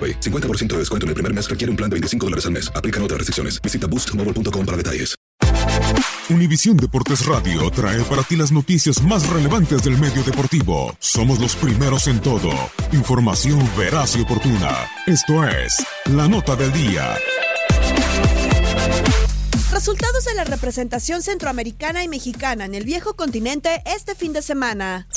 AroPay. 50% de descuento en el primer mes requiere un plan de 25 dólares al mes. Aplican otras restricciones. Visita boostmobile.com para detalles. Univisión Deportes Radio trae para ti las noticias más relevantes del medio deportivo. Somos los primeros en todo. Información veraz y oportuna. Esto es La Nota del Día. Resultados de la representación centroamericana y mexicana en el viejo continente este fin de semana.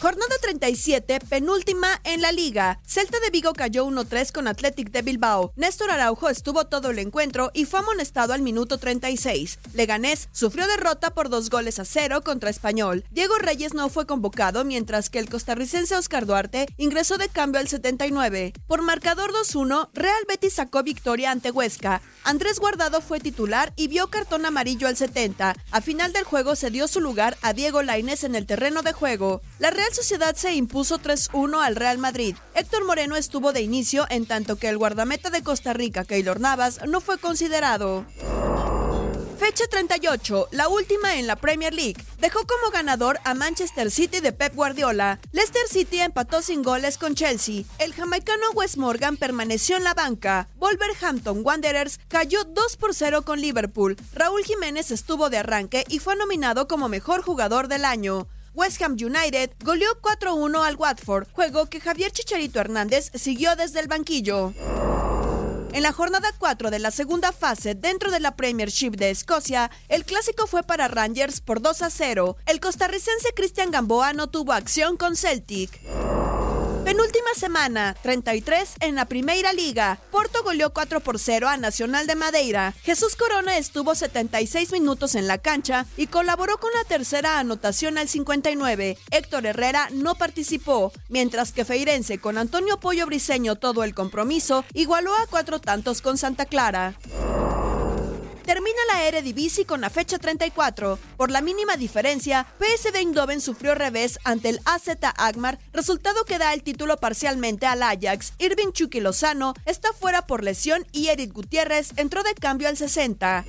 Jornada 37, penúltima en la liga. Celta de Vigo cayó 1-3 con Athletic de Bilbao. Néstor Araujo estuvo todo el encuentro y fue amonestado al minuto 36. Leganés sufrió derrota por dos goles a cero contra Español. Diego Reyes no fue convocado, mientras que el costarricense Oscar Duarte ingresó de cambio al 79. Por marcador 2-1, Real Betis sacó victoria ante Huesca. Andrés Guardado fue titular y vio cartón amarillo al 70. A final del juego se dio su lugar a Diego Lainez en el terreno de juego. La Real Sociedad se impuso 3-1 al Real Madrid. Héctor Moreno estuvo de inicio en tanto que el guardameta de Costa Rica, Keylor Navas, no fue considerado. Fecha 38, la última en la Premier League. Dejó como ganador a Manchester City de Pep Guardiola. Leicester City empató sin goles con Chelsea. El jamaicano Wes Morgan permaneció en la banca. Wolverhampton Wanderers cayó 2 por 0 con Liverpool. Raúl Jiménez estuvo de arranque y fue nominado como mejor jugador del año. West Ham United goleó 4-1 al Watford, juego que Javier Chicharito Hernández siguió desde el banquillo. En la jornada 4 de la segunda fase dentro de la Premiership de Escocia, el clásico fue para Rangers por 2 a 0. El costarricense Cristian Gamboa no tuvo acción con Celtic. Penúltima semana, 33 en la Primera Liga. Porto goleó 4 por 0 a Nacional de Madeira. Jesús Corona estuvo 76 minutos en la cancha y colaboró con la tercera anotación al 59. Héctor Herrera no participó, mientras que Feirense con Antonio Pollo Briseño todo el compromiso igualó a cuatro tantos con Santa Clara. Termina la Eredivisie con la fecha 34. Por la mínima diferencia, PSV Eindhoven sufrió revés ante el AZ Agmar, resultado que da el título parcialmente al Ajax. Irving Chucky Lozano está fuera por lesión y Eric Gutiérrez entró de cambio al 60.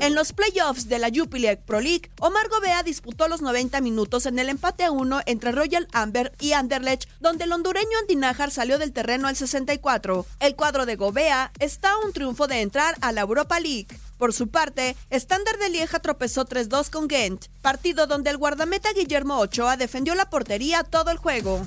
En los playoffs de la Jupiler Pro League, Omar Gobea disputó los 90 minutos en el empate a 1 entre Royal Amber y Anderlecht, donde el hondureño Andinajar salió del terreno al 64. El cuadro de Gobea está a un triunfo de entrar a la Europa League. Por su parte, Standard de Lieja tropezó 3-2 con Ghent, partido donde el guardameta Guillermo Ochoa defendió la portería todo el juego.